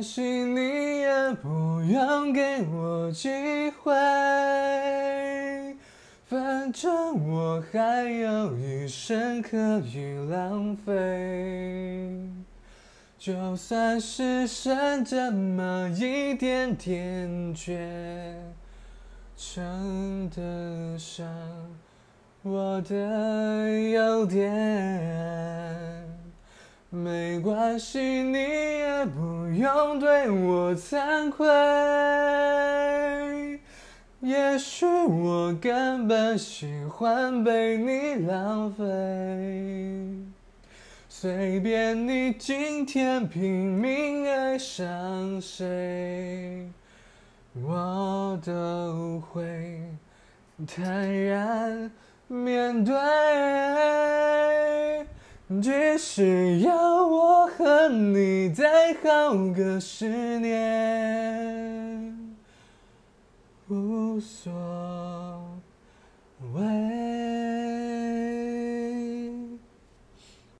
关系，你也不用给我机会，反正我还有余生可以浪费。就算是剩这么一点点，却称得上我的优点。没关系，你也不不用对我惭愧。也许我根本喜欢被你浪费。随便你今天拼命爱上谁，我都会坦然面对。即使要我和你再耗个十年，无所。